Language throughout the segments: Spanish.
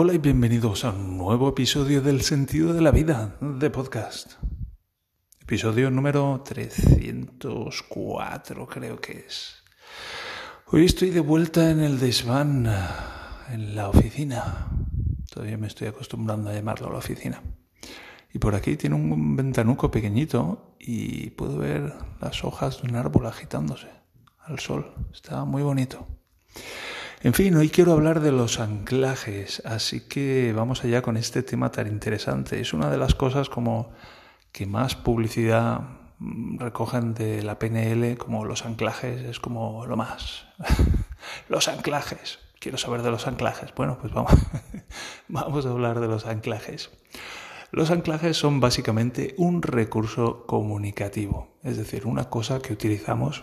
Hola y bienvenidos a un nuevo episodio del Sentido de la Vida de podcast. Episodio número 304 creo que es. Hoy estoy de vuelta en el desván, en la oficina. Todavía me estoy acostumbrando a llamarlo la oficina. Y por aquí tiene un ventanuco pequeñito y puedo ver las hojas de un árbol agitándose al sol. Está muy bonito. En fin, hoy quiero hablar de los anclajes, así que vamos allá con este tema tan interesante. Es una de las cosas como que más publicidad mm, recogen de la PNL, como los anclajes, es como lo más. los anclajes. Quiero saber de los anclajes. Bueno, pues vamos, vamos a hablar de los anclajes. Los anclajes son básicamente un recurso comunicativo, es decir, una cosa que utilizamos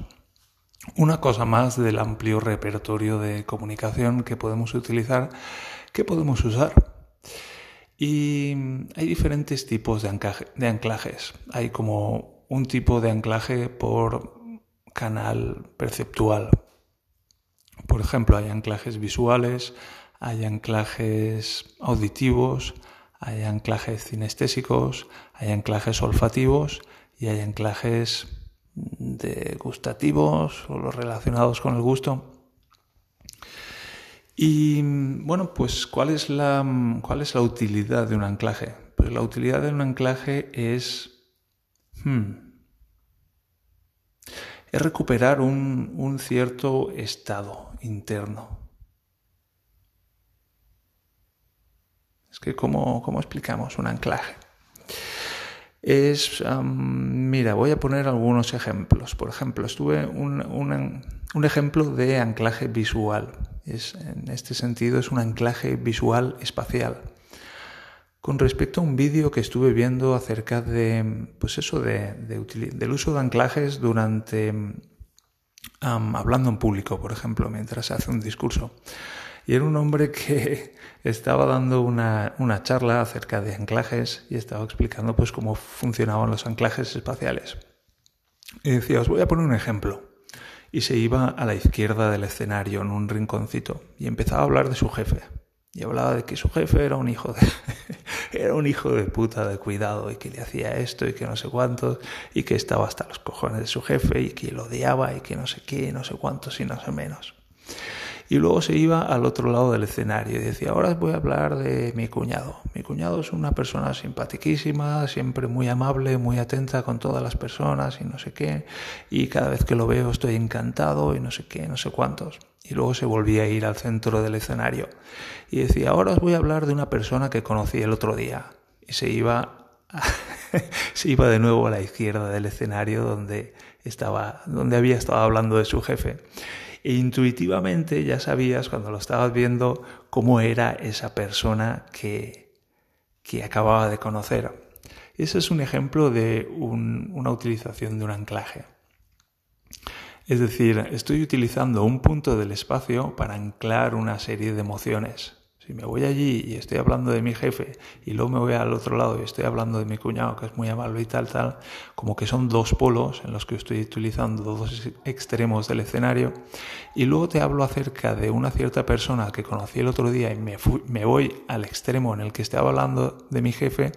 una cosa más del amplio repertorio de comunicación que podemos utilizar, que podemos usar. Y hay diferentes tipos de, anclajes. Hay como un tipo de anclaje por canal perceptual. Por ejemplo, hay anclajes visuales, hay anclajes auditivos, hay anclajes cinestésicos, hay anclajes olfativos y hay anclajes de gustativos o los relacionados con el gusto. Y bueno, pues ¿cuál es la, cuál es la utilidad de un anclaje? Pues la utilidad de un anclaje es, hmm, es recuperar un, un cierto estado interno. Es que, ¿cómo, ¿cómo explicamos un anclaje? Es, mira, voy a poner algunos ejemplos. Por ejemplo, estuve un, un, ejemplo de anclaje visual. Es, en este sentido es un anclaje visual espacial. Con respecto a un vídeo que estuve viendo acerca de, pues eso, de, del uso de anclajes durante hablando en público, por ejemplo, mientras hace un discurso. Y era un hombre que estaba dando una, una, charla acerca de anclajes y estaba explicando pues cómo funcionaban los anclajes espaciales. Y decía, os voy a poner un ejemplo. Y se iba a la izquierda del escenario, en un rinconcito, y empezaba a hablar de su jefe. Y hablaba de que su jefe era un hijo de, era un hijo de puta de cuidado y que le hacía esto y que no sé cuántos y que estaba hasta los cojones de su jefe y que lo odiaba y que no sé qué, no sé cuántos y no sé menos. Y luego se iba al otro lado del escenario y decía, ahora voy a hablar de mi cuñado. Mi cuñado es una persona simpatiquísima, siempre muy amable, muy atenta con todas las personas y no sé qué. Y cada vez que lo veo estoy encantado y no sé qué, no sé cuántos. Y luego se volvía a ir al centro del escenario y decía, ahora os voy a hablar de una persona que conocí el otro día. Y se iba, se iba de nuevo a la izquierda del escenario donde estaba, donde había estado hablando de su jefe e intuitivamente ya sabías cuando lo estabas viendo cómo era esa persona que, que acababa de conocer. Ese es un ejemplo de una utilización de un anclaje. Es decir, estoy utilizando un punto del espacio para anclar una serie de emociones. Si me voy allí y estoy hablando de mi jefe y luego me voy al otro lado y estoy hablando de mi cuñado que es muy amable y tal, tal, como que son dos polos en los que estoy utilizando dos extremos del escenario y luego te hablo acerca de una cierta persona que conocí el otro día y me, voy al extremo en el que estoy hablando de mi jefe,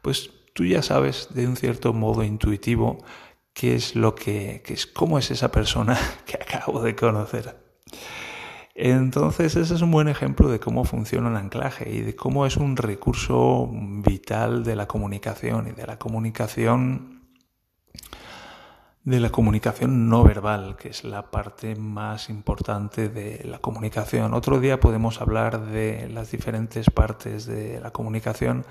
pues tú ya sabes de un cierto modo intuitivo qué es lo que, qué es, cómo es esa persona que acabo de conocer. Entonces ese es un buen ejemplo de cómo funciona el anclaje y de cómo es un recurso vital de la comunicación y de la comunicación de la comunicación no verbal, que es la parte más importante de la comunicación. Otro día podemos hablar de las diferentes partes de la comunicación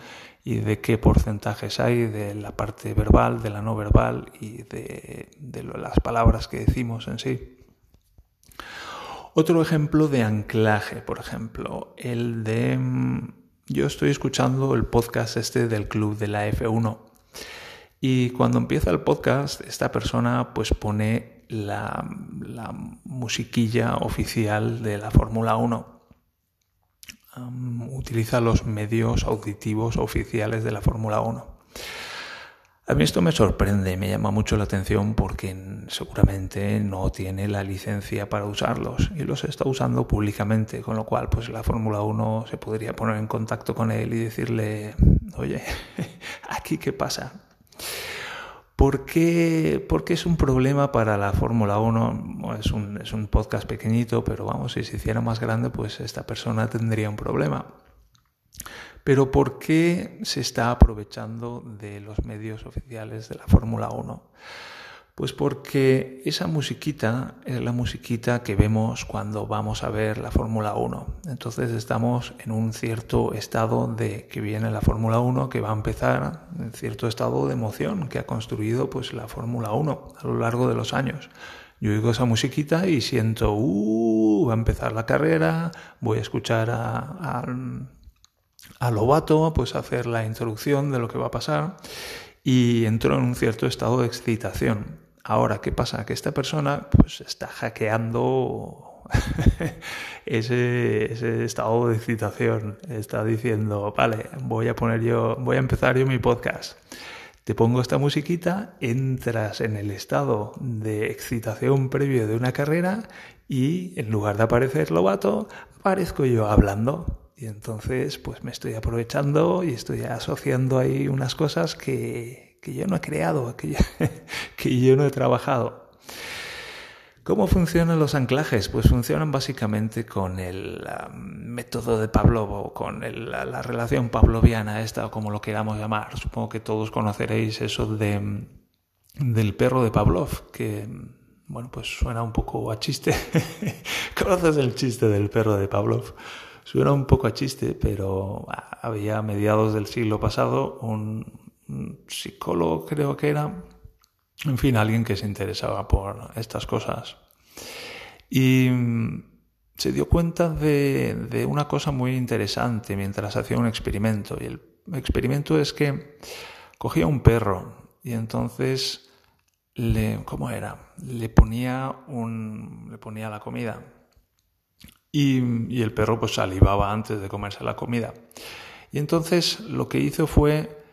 y de qué porcentajes hay de la parte verbal, de la no verbal y de, de las palabras que decimos en sí. Otro ejemplo de anclaje, por ejemplo, el de... Mm, yo estoy escuchando el podcast este del club de la F1 y cuando empieza el podcast esta persona pues pone la, la musiquilla oficial de la Fórmula 1. utiliza los medios auditivos oficiales de la Fórmula 1. A mí esto me sorprende, me llama mucho la atención porque seguramente no tiene la licencia para usarlos y los está usando públicamente, con lo cual pues la Fórmula 1 se podría poner en contacto con él y decirle, oye, aquí qué pasa. ¿Por qué, es un problema para la Fórmula 1? es, un, es un podcast pequeñito, pero vamos, si se hiciera más grande, pues esta persona tendría un problema. Pero ¿por qué se está aprovechando de los medios oficiales de la Fórmula 1? Pues porque esa musiquita es la musiquita que vemos cuando vamos a ver la Fórmula 1. Entonces estamos en un cierto estado de que viene la Fórmula 1, que va a empezar, en cierto estado de emoción que ha construido pues la Fórmula 1 a lo largo de los años. Yo oigo esa musiquita y siento, uh, va a empezar la carrera, voy a escuchar a, a a Lobato, pues hacer la introducción de lo que va a pasar y entró en un cierto estado de excitación. Ahora, ¿qué pasa? Que esta persona pues está hackeando ese, ese, estado de excitación. Está diciendo, vale, voy a poner yo, voy a empezar yo mi podcast. Te pongo esta musiquita, entras en el estado de excitación previo de una carrera y en lugar de aparecer Lobato, aparezco yo hablando. Y entonces, pues me estoy aprovechando y estoy asociando ahí unas cosas que, que yo no he creado, que yo, que yo no he trabajado. ¿Cómo funcionan los anclajes? Pues funcionan básicamente con el método de Pavlov o con la, relación pavloviana esta o como lo queramos llamar. Supongo que todos conoceréis eso de, del perro de Pavlov, que bueno, pues suena un poco a chiste. ¿Conoces el chiste del perro de Pavlov? Suena un poco a chiste, pero había a mediados del siglo pasado un psicólogo, creo que era, en fin, alguien que se interesaba por estas cosas. Y se dio cuenta de, de una cosa muy interesante mientras hacía un experimento. Y el experimento es que cogía un perro y entonces le, ¿cómo era? Le ponía un, le ponía la comida y, el perro pues salivaba antes de comerse la comida. Y entonces lo que hizo fue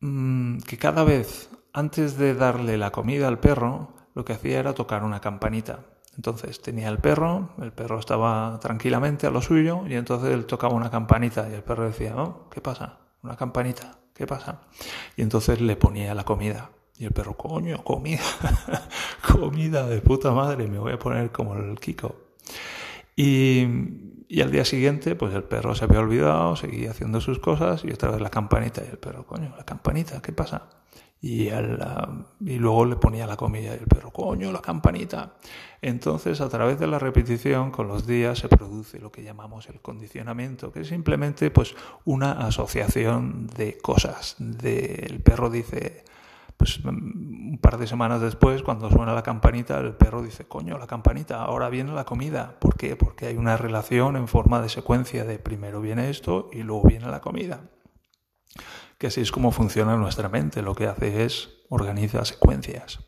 mm, que cada vez antes de darle la comida al perro, lo que hacía era tocar una campanita. Entonces tenía el perro, el perro estaba tranquilamente a lo suyo y entonces él tocaba una campanita y el perro decía, oh, ¿qué pasa? Una campanita, ¿qué pasa? Y entonces le ponía la comida. Y el perro, coño, comida, comida de puta madre, me voy a poner como el Kiko. Y, al día siguiente, pues el perro se había olvidado, seguía haciendo sus cosas y otra vez la campanita. Y el perro, coño, la campanita, ¿qué pasa? Y, y luego le ponía la comida y el perro, coño, la campanita. Entonces, a través de la repetición, con los días se produce lo que llamamos el condicionamiento, que es simplemente pues una asociación de cosas. De, el perro dice, pues un par de semanas después, cuando suena la campanita, el perro dice, coño, la campanita, ahora viene la comida. ¿Por qué? Porque hay una relación en forma de secuencia de primero viene esto y luego viene la comida. Que así es como funciona nuestra mente, lo que hace es organiza secuencias.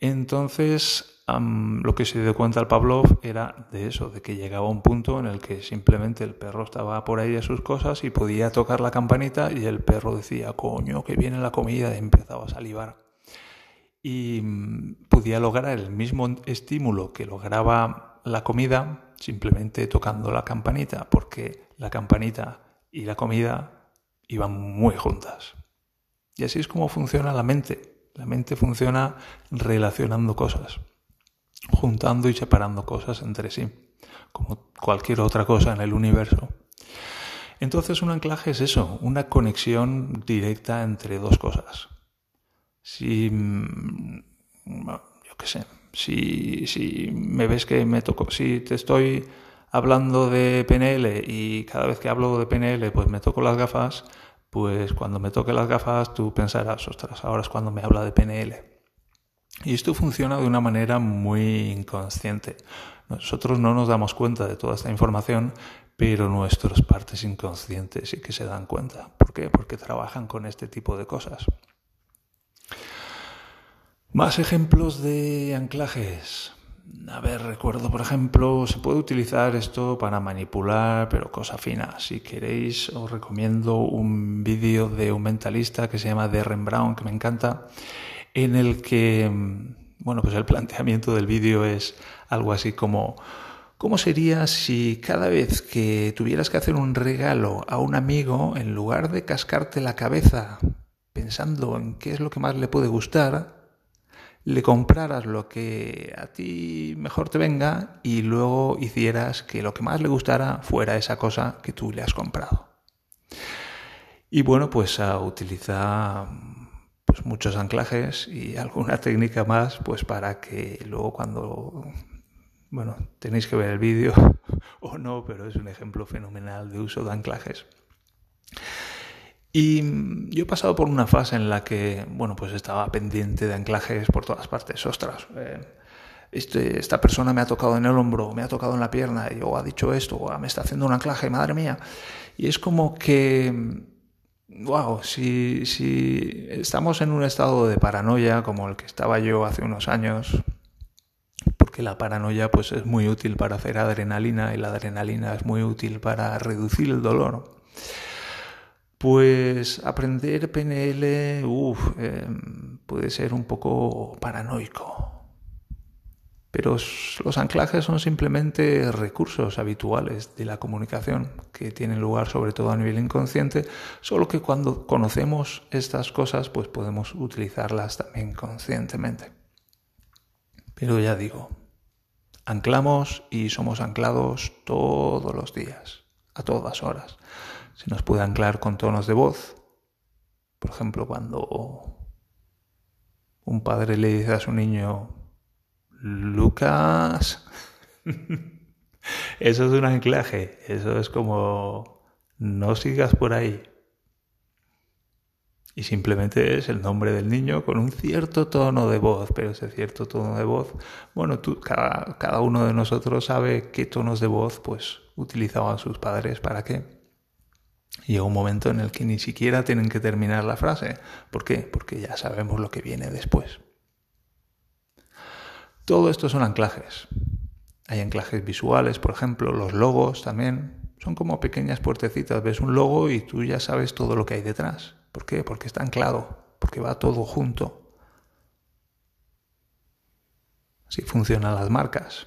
Entonces, lo que se dio cuenta el Pavlov era de eso, de que llegaba un punto en el que simplemente el perro estaba por ahí a sus cosas y podía tocar la campanita y el perro decía, coño, que viene la comida y empezaba a salivar. Y mm, podía lograr el mismo estímulo que lograba la comida simplemente tocando la campanita, porque la campanita y la comida iban muy juntas. Y así es como funciona la mente. La mente funciona relacionando cosas juntando y separando cosas entre sí, como cualquier otra cosa en el universo. Entonces un anclaje es eso, una conexión directa entre dos cosas. Si, mm, yo qué sé, si, si me ves que me toco, si te estoy hablando de PNL y cada vez que hablo de PNL pues me toco las gafas, pues cuando me toque las gafas tú pensarás, ostras, ahora es cuando me habla de PNL. Y esto funciona de una manera muy inconsciente. Nosotros no nos damos cuenta de toda esta información, pero nuestras partes inconscientes sí que se dan cuenta. ¿Por qué? Porque trabajan con este tipo de cosas. Más ejemplos de anclajes. A ver, recuerdo, por ejemplo, se puede utilizar esto para manipular, pero cosa fina. Si queréis, os recomiendo un vídeo de un mentalista que se llama Derren Brown, que me encanta, en el que, bueno, pues el planteamiento del vídeo es algo así como, ¿cómo sería si cada vez que tuvieras que hacer un regalo a un amigo, en lugar de cascarte la cabeza pensando en qué es lo que más le puede gustar, le compraras lo que a ti mejor te venga y luego hicieras que lo que más le gustara fuera esa cosa que tú le has comprado. Y bueno, pues a utilizar pues muchos anclajes y alguna técnica más pues para que luego cuando bueno, tenéis que ver el vídeo o no, pero es un ejemplo fenomenal de uso de anclajes. Y mm, yo he pasado por una fase en la que, bueno, pues estaba pendiente de anclajes por todas partes. Ostras, eh, este, esta persona me ha tocado en el hombro, me ha tocado en la pierna, y, o ha dicho esto, o me está haciendo un anclaje, madre mía. Y es como que, wow, si, si estamos en un estado de paranoia como el que estaba yo hace unos años, porque la paranoia pues es muy útil para hacer adrenalina y la adrenalina es muy útil para reducir el dolor. Pues aprender PNL em, puede ser un poco paranoico. Pero los anclajes son simplemente recursos habituales de la comunicación que tienen lugar sobre todo a nivel inconsciente, solo que cuando conocemos estas cosas pues podemos utilizarlas también conscientemente. Pero ya digo, anclamos y somos anclados todos los días, a todas horas se nos puede anclar con tonos de voz. Por ejemplo, cuando un padre le dice a su niño, Lucas, eso es un anclaje, eso es como, no sigas por ahí. Y simplemente es el nombre del niño con un cierto tono de voz, pero ese cierto tono de voz, bueno, tú, cada, cada uno de nosotros sabe qué tonos de voz pues utilizaban sus padres para qué. Llega un momento en el que ni siquiera tienen que terminar la frase. ¿Por qué? Porque ya sabemos lo que viene después. Todo esto son anclajes. Hay anclajes visuales, por ejemplo, los logos también. Son como pequeñas puertecitas. Ves un logo y tú ya sabes todo lo que hay detrás. ¿Por qué? Porque está anclado, porque va todo junto. Así funcionan las marcas.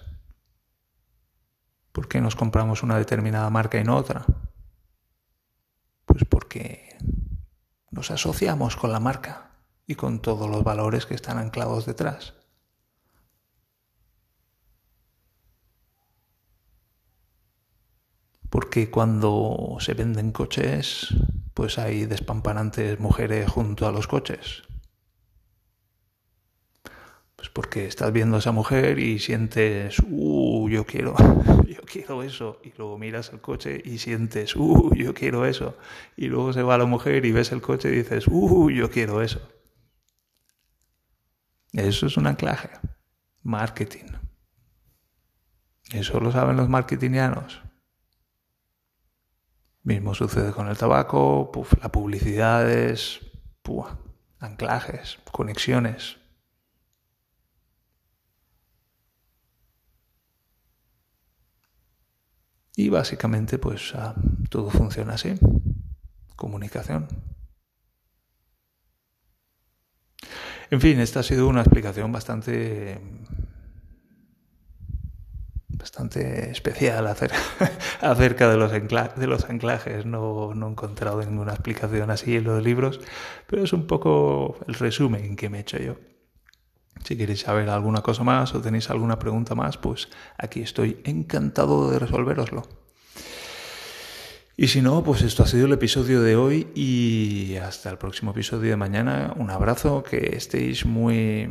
¿Por qué nos compramos una determinada marca y no otra? Pues porque nos asociamos con la marca y con todos los valores que están anclados detrás. Porque cuando se venden coches, pues hay despampanantes mujeres junto a los coches. Pues porque estás viendo a esa mujer y sientes, uh, yo quiero, quiero eso. Y luego miras el coche y sientes, uh, yo quiero eso. Y luego se va la mujer y ves el coche y dices, uh, yo quiero eso. Eso es un anclaje. Marketing. Eso lo saben los marketingianos. Mismo sucede con el tabaco, la publicidad es anclajes, conexiones. Y básicamente pues ah, todo funciona así. Comunicación. En fin, esta ha sido una explicación bastante bastante especial acerca, de, los de los anclajes. No, no, he encontrado ninguna explicación así en los libros, pero es un poco el resumen que me he hecho yo. Si queréis saber alguna cosa más o tenéis alguna pregunta más, pues aquí estoy encantado de resolveroslo. Y si no, pues esto ha sido el episodio de hoy y hasta el próximo episodio de mañana. Un abrazo, que estéis muy,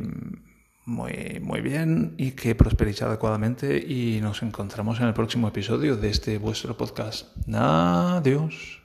muy, muy bien y que prosperéis adecuadamente y nos encontramos en el próximo episodio de este vuestro podcast. Adiós.